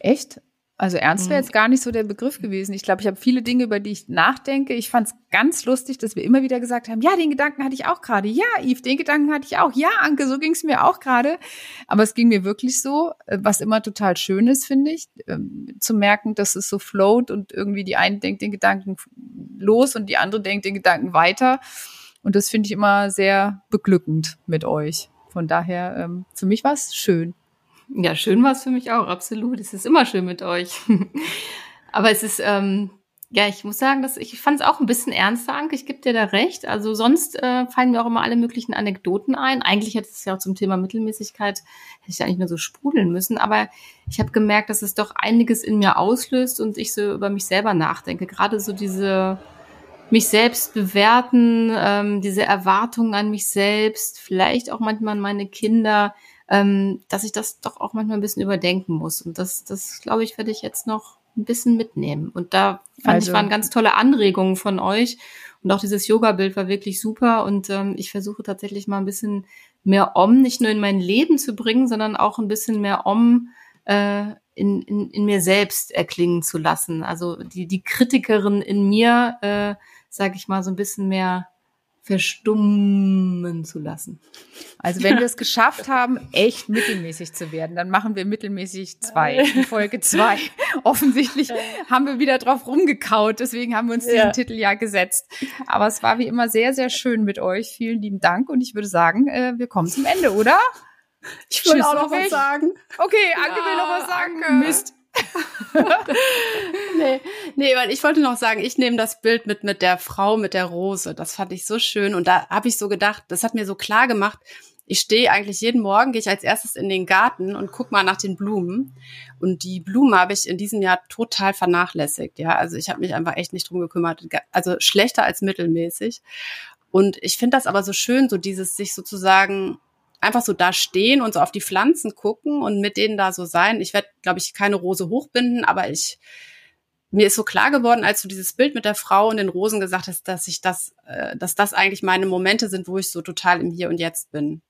Echt? Also ernst wäre mhm. jetzt gar nicht so der Begriff gewesen. Ich glaube, ich habe viele Dinge, über die ich nachdenke. Ich fand es ganz lustig, dass wir immer wieder gesagt haben, ja, den Gedanken hatte ich auch gerade. Ja, Yves, den Gedanken hatte ich auch. Ja, Anke, so ging es mir auch gerade. Aber es ging mir wirklich so, äh, was immer total schön ist, finde ich, ähm, zu merken, dass es so float und irgendwie die eine denkt den Gedanken los und die andere denkt den Gedanken weiter. Und das finde ich immer sehr beglückend mit euch. Von daher, ähm, für mich war es schön. Ja, schön war es für mich auch, absolut. Es ist immer schön mit euch. Aber es ist, ähm, ja, ich muss sagen, dass ich fand es auch ein bisschen ernster, Anke. Ich gebe dir da recht. Also sonst äh, fallen mir auch immer alle möglichen Anekdoten ein. Eigentlich hätte es ja auch zum Thema Mittelmäßigkeit hätte ich eigentlich nur so sprudeln müssen. Aber ich habe gemerkt, dass es doch einiges in mir auslöst und ich so über mich selber nachdenke. Gerade so diese mich selbst bewerten, ähm, diese Erwartungen an mich selbst, vielleicht auch manchmal an meine Kinder ähm, dass ich das doch auch manchmal ein bisschen überdenken muss. Und das, das glaube ich, werde ich jetzt noch ein bisschen mitnehmen. Und da fand also, ich, waren ganz tolle Anregungen von euch. Und auch dieses Yoga-Bild war wirklich super. Und ähm, ich versuche tatsächlich mal ein bisschen mehr Om nicht nur in mein Leben zu bringen, sondern auch ein bisschen mehr Om äh, in, in, in mir selbst erklingen zu lassen. Also die, die Kritikerin in mir, äh, sage ich mal, so ein bisschen mehr verstummen zu lassen. Also wenn wir es geschafft haben, echt mittelmäßig zu werden, dann machen wir mittelmäßig zwei, die Folge zwei. Offensichtlich haben wir wieder drauf rumgekaut, deswegen haben wir uns diesen ja. Titel ja gesetzt. Aber es war wie immer sehr, sehr schön mit euch. Vielen lieben Dank und ich würde sagen, äh, wir kommen zum Ende, oder? Ich will auch noch was sagen. Okay, Anke ja, will noch was sagen. Danke. Mist. nee, nee, weil ich wollte noch sagen, ich nehme das Bild mit, mit der Frau mit der Rose. Das fand ich so schön. Und da habe ich so gedacht, das hat mir so klar gemacht, ich stehe eigentlich jeden Morgen, gehe ich als erstes in den Garten und guck mal nach den Blumen. Und die Blumen habe ich in diesem Jahr total vernachlässigt. Ja, also ich habe mich einfach echt nicht drum gekümmert. Also schlechter als mittelmäßig. Und ich finde das aber so schön, so dieses sich sozusagen einfach so da stehen und so auf die Pflanzen gucken und mit denen da so sein. Ich werde, glaube ich, keine Rose hochbinden, aber ich mir ist so klar geworden, als du dieses Bild mit der Frau und den Rosen gesagt hast, dass ich das, äh, dass das eigentlich meine Momente sind, wo ich so total im Hier und Jetzt bin.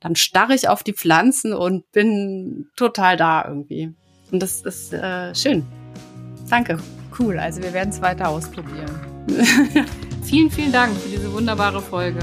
Dann starre ich auf die Pflanzen und bin total da irgendwie. Und das ist äh, schön. Danke. Cool, also wir werden es weiter ausprobieren. vielen, vielen Dank für diese wunderbare Folge.